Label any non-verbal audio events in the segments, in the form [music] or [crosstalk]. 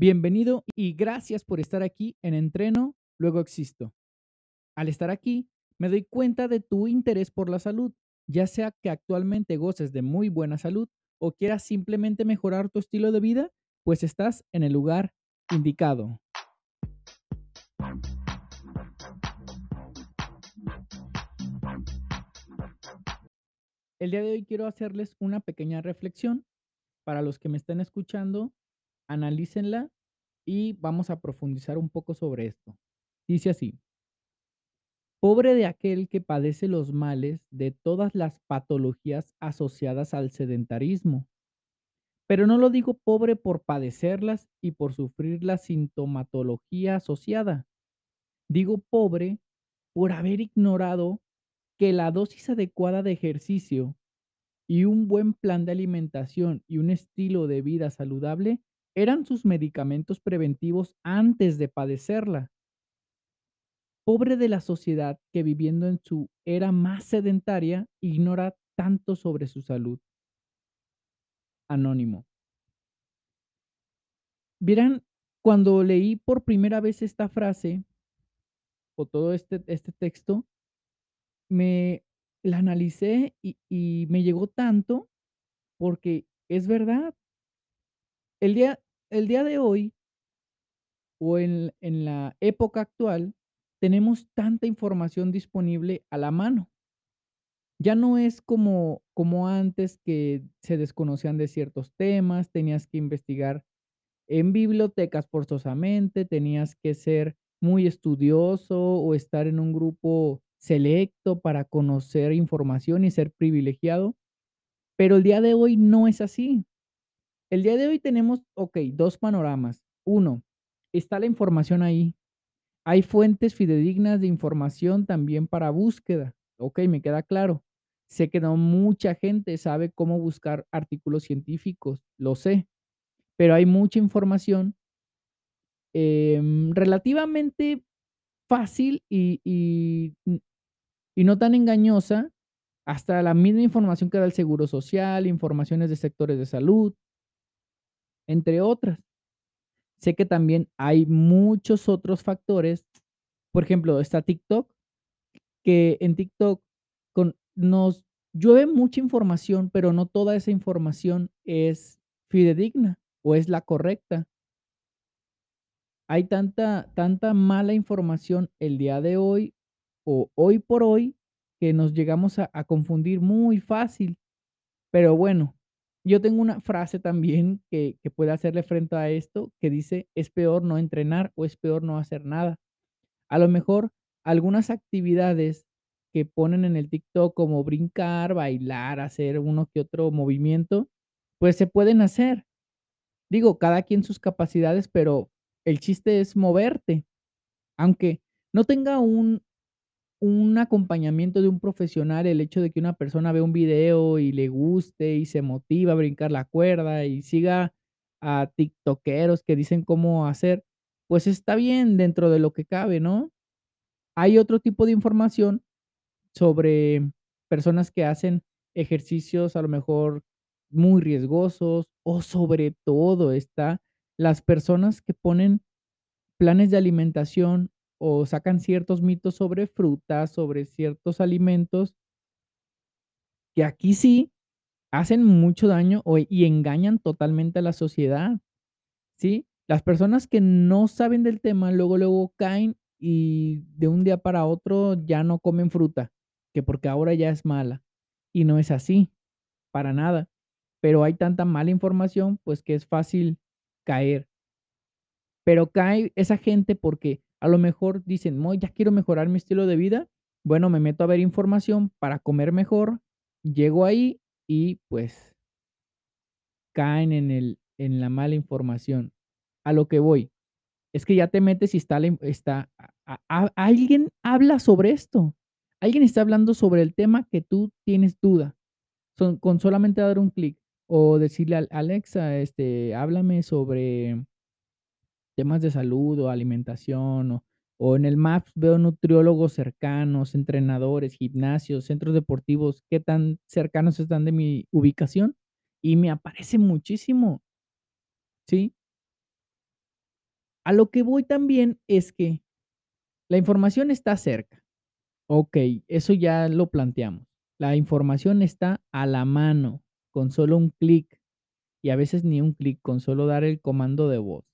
Bienvenido y gracias por estar aquí en Entreno, luego existo. Al estar aquí, me doy cuenta de tu interés por la salud, ya sea que actualmente goces de muy buena salud o quieras simplemente mejorar tu estilo de vida, pues estás en el lugar indicado. El día de hoy quiero hacerles una pequeña reflexión. Para los que me estén escuchando, analícenla y vamos a profundizar un poco sobre esto. Dice así, pobre de aquel que padece los males de todas las patologías asociadas al sedentarismo. Pero no lo digo pobre por padecerlas y por sufrir la sintomatología asociada. Digo pobre por haber ignorado que la dosis adecuada de ejercicio y un buen plan de alimentación y un estilo de vida saludable eran sus medicamentos preventivos antes de padecerla. Pobre de la sociedad que viviendo en su era más sedentaria ignora tanto sobre su salud. Anónimo. Verán, cuando leí por primera vez esta frase o todo este, este texto, me la analicé y, y me llegó tanto porque es verdad. El día, el día de hoy o en, en la época actual tenemos tanta información disponible a la mano. Ya no es como, como antes que se desconocían de ciertos temas, tenías que investigar en bibliotecas forzosamente, tenías que ser muy estudioso o estar en un grupo selecto para conocer información y ser privilegiado. Pero el día de hoy no es así. El día de hoy tenemos, ok, dos panoramas. Uno, está la información ahí. Hay fuentes fidedignas de información también para búsqueda. Ok, me queda claro. Sé que no mucha gente sabe cómo buscar artículos científicos, lo sé, pero hay mucha información em, relativamente fácil y, y, y no tan engañosa, hasta la misma información que da el Seguro Social, informaciones de sectores de salud, entre otras. Sé que también hay muchos otros factores. Por ejemplo, está TikTok, que en TikTok con, nos llueve mucha información, pero no toda esa información es fidedigna o es la correcta. Hay tanta, tanta mala información el día de hoy o hoy por hoy que nos llegamos a, a confundir muy fácil. Pero bueno, yo tengo una frase también que, que puede hacerle frente a esto que dice, es peor no entrenar o es peor no hacer nada. A lo mejor algunas actividades que ponen en el TikTok como brincar, bailar, hacer uno que otro movimiento, pues se pueden hacer. Digo, cada quien sus capacidades, pero el chiste es moverte. Aunque no tenga un, un acompañamiento de un profesional, el hecho de que una persona ve un video y le guste y se motiva a brincar la cuerda y siga a tiktokeros que dicen cómo hacer, pues está bien dentro de lo que cabe, ¿no? Hay otro tipo de información sobre personas que hacen ejercicios a lo mejor muy riesgosos o sobre todo está las personas que ponen planes de alimentación o sacan ciertos mitos sobre frutas, sobre ciertos alimentos, que aquí sí hacen mucho daño y engañan totalmente a la sociedad, ¿sí? Las personas que no saben del tema luego, luego caen y de un día para otro ya no comen fruta, que porque ahora ya es mala. Y no es así, para nada. Pero hay tanta mala información, pues que es fácil caer. Pero cae esa gente porque a lo mejor dicen, "Mo, ya quiero mejorar mi estilo de vida". Bueno, me meto a ver información para comer mejor, llego ahí y, pues caen en el en la mala información. A lo que voy, es que ya te metes y está está a a alguien habla sobre esto. Alguien está hablando sobre el tema que tú tienes duda, son con solamente dar un clic o decirle al Alexa, este, háblame sobre temas de salud o alimentación o o en el Maps veo nutriólogos cercanos, entrenadores, gimnasios, centros deportivos, qué tan cercanos están de mi ubicación, y me aparece muchísimo. ¿Sí? A lo que voy también es que la información está cerca. Okey, eso ya lo planteamos. La información está a la mano, con solo un clic, y a veces ni un clic, con solo dar el comando de voz.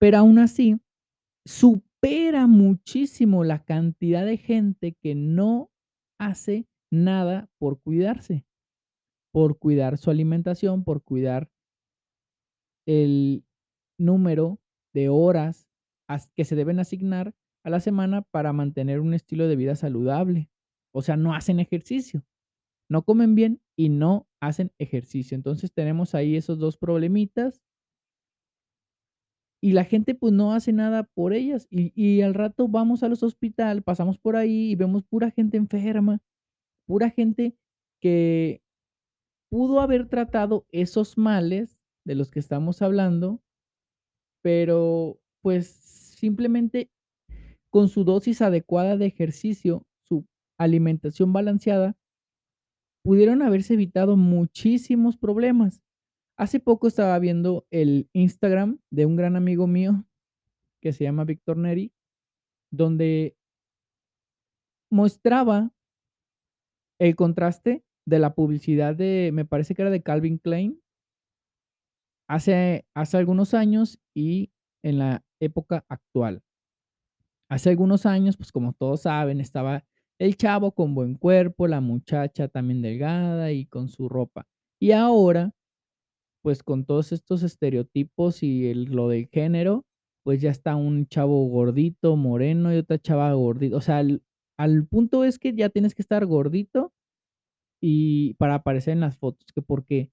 Pero aún así, supera muchísimo la cantidad de gente que no hace nada por cuidarse, por cuidar su alimentación, por cuidar el número de horas as que se deben asignar a la semana para mantener un estilo de vida saludable. O sea, no hacen ejercicio, no comen bien y no hacen ejercicio. Entonces, tenemos ahí esos 2 problemitas. Y la gente, pues, no hace nada por ellas, y y al rato vamos a los hospital, pasamos por ahí y vemos pura gente enferma, pura gente que pudo haber tratado esos males de los que estamos hablando pero, pues, simplemente con su dosis adecuada de ejercicio, su alimentación balanceada pudieron haberse evitado muchísimos problemas. Hace poco estaba viendo el Instagram de un gran amigo mío, que se llama Víctor Neri, donde mostraba el contraste de la publicidad de, me parece que era de Calvin Klein hace hace algunos años y en la época actual. Hace algunos años, pues, como todos saben, estaba el chavo con buen cuerpo, la muchacha también delgada y con su ropa. Y ahora, pues, con todos estos estereotipos y el lo del género, pues, ya está un chavo gordito, moreno y otra chava gordi o sea, al punto es que ya tienes que estar gordito y para aparecer en las fotos, que porque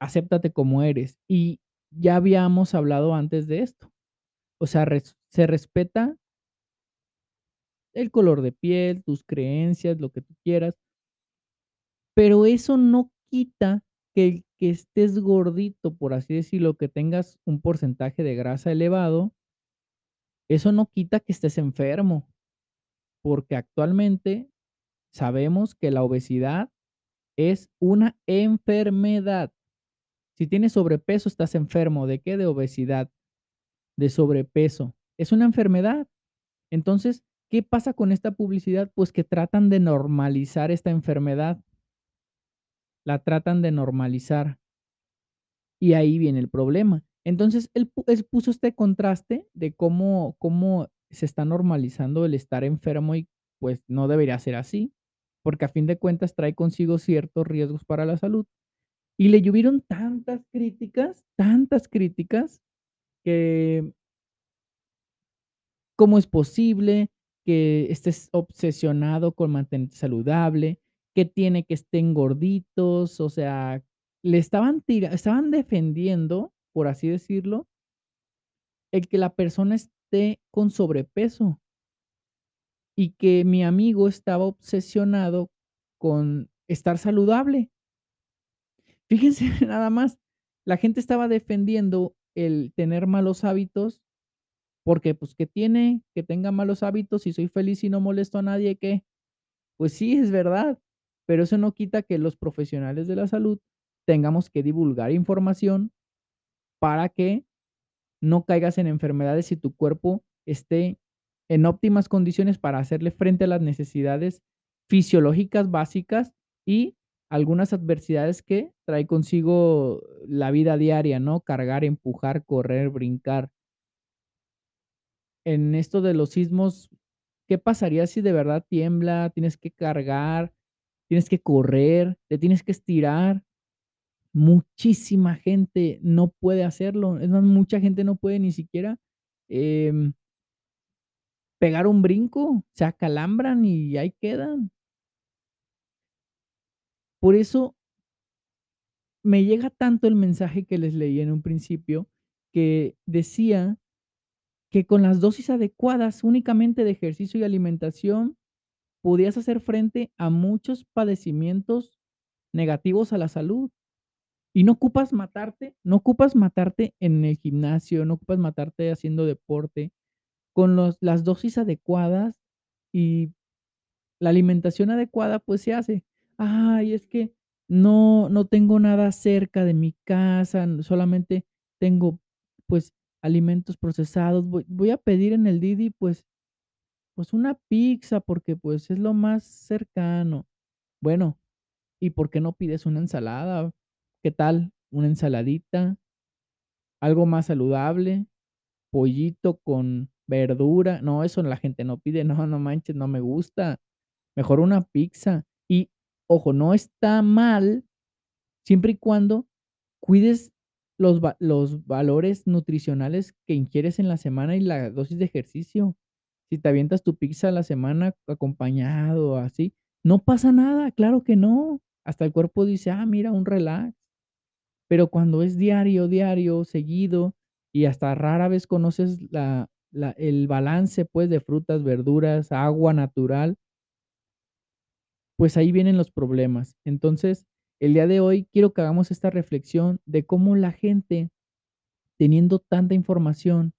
acéptate como eres. Y ya habíamos hablado antes de esto. O sea, se respeta el color de piel, tus creencias, lo que tú quieras pero eso no quita que que estés gordito, por así decirlo, que tengas un porcentaje de grasa elevado eso no quita que estés enfermo, porque actualmente sabemos que la obesidad es una enfermedad. Si tienes sobrepeso, estás enfermo, ¿de qué? De obesidad, de sobrepeso, es una enfermedad. Entonces, ¿qué pasa con esta publicidad? Pues que tratan de normalizar esta enfermedad. La tratan de normalizar. Y ahí viene el problema. Entonces, él él puso este contraste de cómo cómo se está normalizando el estar enfermo y, pues, no debería ser así, porque a fin de cuentas trae consigo ciertos riesgos para la salud. Y le llovieron tantas críticas, tantas críticas, que ¿cómo es posible que estés obsesionado con mantenerte saludable? ¿Qué tiene que estén gorditos? O sea, le estaban tira estaban defendiendo, por así decirlo el que la persona esté con sobrepeso. Y que mi amigo estaba obsesionado con estar saludable. Fíjense [laughs] nada más, la gente estaba defendiendo el tener malos hábitos, porque, pues, ¿qué tiene que tenga malos hábitos si soy feliz y no molesto a nadie, qué? Pues sí, es verdad, pero eso no quita que los profesionales de la salud tengamos que divulgar información para que no caigas en enfermedades y tu cuerpo esté en óptimas condiciones para hacerle frente a las necesidades fisiológicas básicas y algunas adversidades que trae consigo la vida diaria, ¿no? Cargar, empujar, correr, brincar. En esto de los sismos, ¿qué pasaría si de verdad tiembla? Tienes que cargar, tienes que correr, te tienes que estirar. Muchísima gente no puede hacerlo, es más, mucha gente no puede ni siquiera, em pegar un brinco, se acalambran y ahí quedan. Por eso me llega tanto el mensaje que les leí en un principio, que decía que con las dosis adecuadas únicamente de ejercicio y alimentación, podías hacer frente a muchos padecimientos negativos a la salud. Y no ocupas matarte, no ocupas matarte en el gimnasio, no ocupas matarte haciendo deporte, con las dosis adecuadas y la alimentación adecuada, pues se hace. Ay, es que no no tengo nada cerca de mi casa, solamente tengo pues, alimentos procesados, voy voy a pedir en el Didi, pues pues, una pizza porque, pues, es lo más cercano. Bueno, ¿y por qué no pides una ensalada? ¿Qué tal una ensaladita? Algo más saludable, pollito con verdura. No, eso la gente no pide. [laughs] No, no manches, no me gusta. Mejor una pizza. Y, ojo, no está mal, siempre y cuando cuides los los valores nutricionales que ingieres en la semana y la dosis de ejercicio. Si te avientas tu pizza a la semana acompañado, así, no pasa nada, claro que no. Hasta el cuerpo dice: "Ah, mira, un relax". Pero cuando es diario, diario, seguido, y hasta rara vez conoces la el balance, pues, de frutas, verduras, agua natural pues ahí vienen los problemas. Entonces, el día de hoy quiero que hagamos esta reflexión de cómo la gente, teniendo tanta información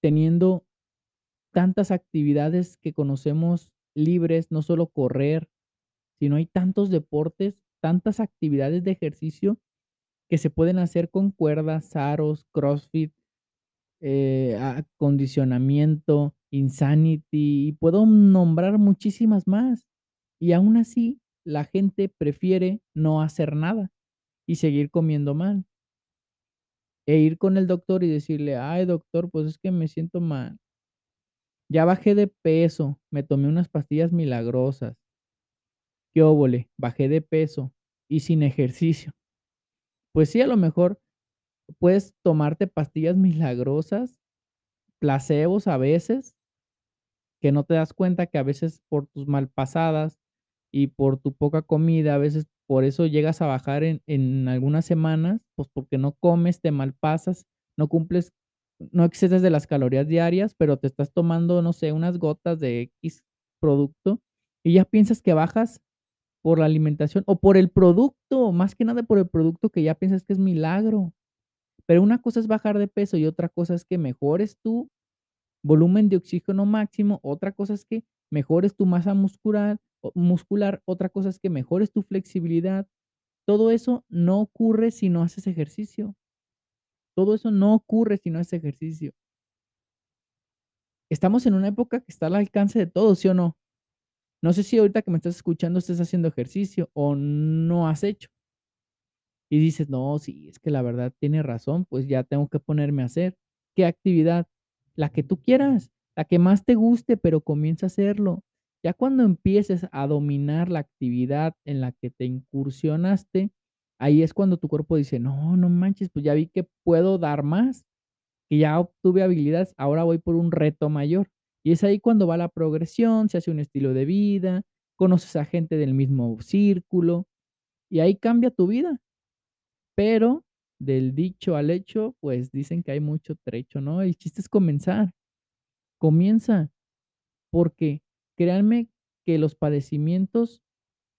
teniendo tantas actividades que conocemos libres, no solo correr, sino hay tantos deportes, tantas actividades de ejercicio que se pueden hacer con cuerdas, aros, CrossFit, eh, acondicionamiento, Insanity, y puedo nombrar muchísimas más. Y aún así, la gente prefiere no hacer nada y seguir comiendo mal. E ir con el doctor y decirle: "Ay, doctor, pues es que me siento mal". Ya bajé de peso, me tomé unas pastillas milagrosas. ¿Qué óvole? Bajé de peso y sin ejercicio. Pues sí, a lo mejor puedes tomarte pastillas milagrosas, placebos a veces que no te das cuenta que a veces por tus malpasadas y por tu poca comida, a veces por eso llegas a bajar en algunas semanas, pues, porque no comes, te malpasas, no cumples no excedes de las calorías diarias, pero te estás tomando, no sé, unas gotas de equis producto, y ya piensas que bajas por la alimentación o por el producto, más que nada por el producto que ya piensas que es milagro. Pero una cosa es bajar de peso y otra cosa es que mejores tu volumen de oxígeno máximo, otra cosa es que mejores tu masa muscular muscular, otra cosa es que mejores tu flexibilidad. Todo eso no ocurre si no haces ejercicio. Todo eso no ocurre si no haces ejercicio. Estamos en una época que está al alcance de todos, ¿sí o no? No sé si ahorita que me estás escuchando estés haciendo ejercicio o no has hecho. Y dices: "No, sí, es que la verdad tiene razón, pues ya tengo que ponerme a hacer". ¿Qué actividad? La que tú quieras, la que más te guste, pero comienza a hacerlo. Ya cuando empieces a dominar la actividad en la que te incursionaste, ahí es cuando tu cuerpo dice: "No, no manches, pues ya vi que puedo dar más, que ya obtuve habilidades, ahora voy por un reto mayor". Y es ahí cuando va la progresión, se hace un estilo de vida, conoces a gente del mismo círculo, y ahí cambia tu vida. Pero del dicho al hecho, pues dicen que hay mucho trecho, ¿no? El chiste es comenzar. Comienza, porque créanme que los padecimientos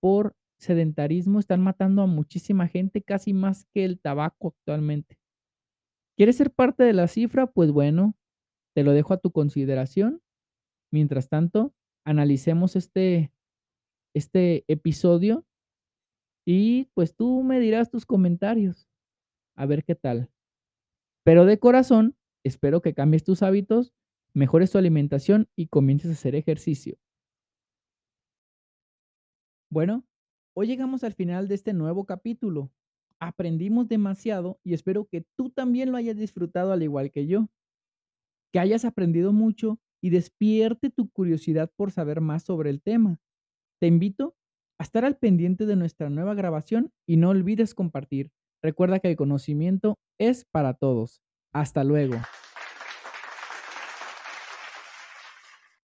por sedentarismo están matando a muchísima gente, casi más que el tabaco actualmente. ¿Quieres ser parte de la cifra? Pues bueno, te lo dejo a tu consideración. Mientras tanto, analicemos este este episodio y, pues, tú me dirás tus comentarios, a ver qué tal. Pero de corazón, espero que cambies tus hábitos, mejores tu alimentación y comiences a hacer ejercicio. Bueno, hoy llegamos al final de este nuevo capítulo. Aprendimos demasiado y espero que tú también lo hayas disfrutado al igual que yo. Que hayas aprendido mucho y despierte tu curiosidad por saber más sobre el tema. Te invito a estar al pendiente de nuestra nueva grabación y no olvides compartir. Recuerda que el conocimiento es para todos. Hasta luego.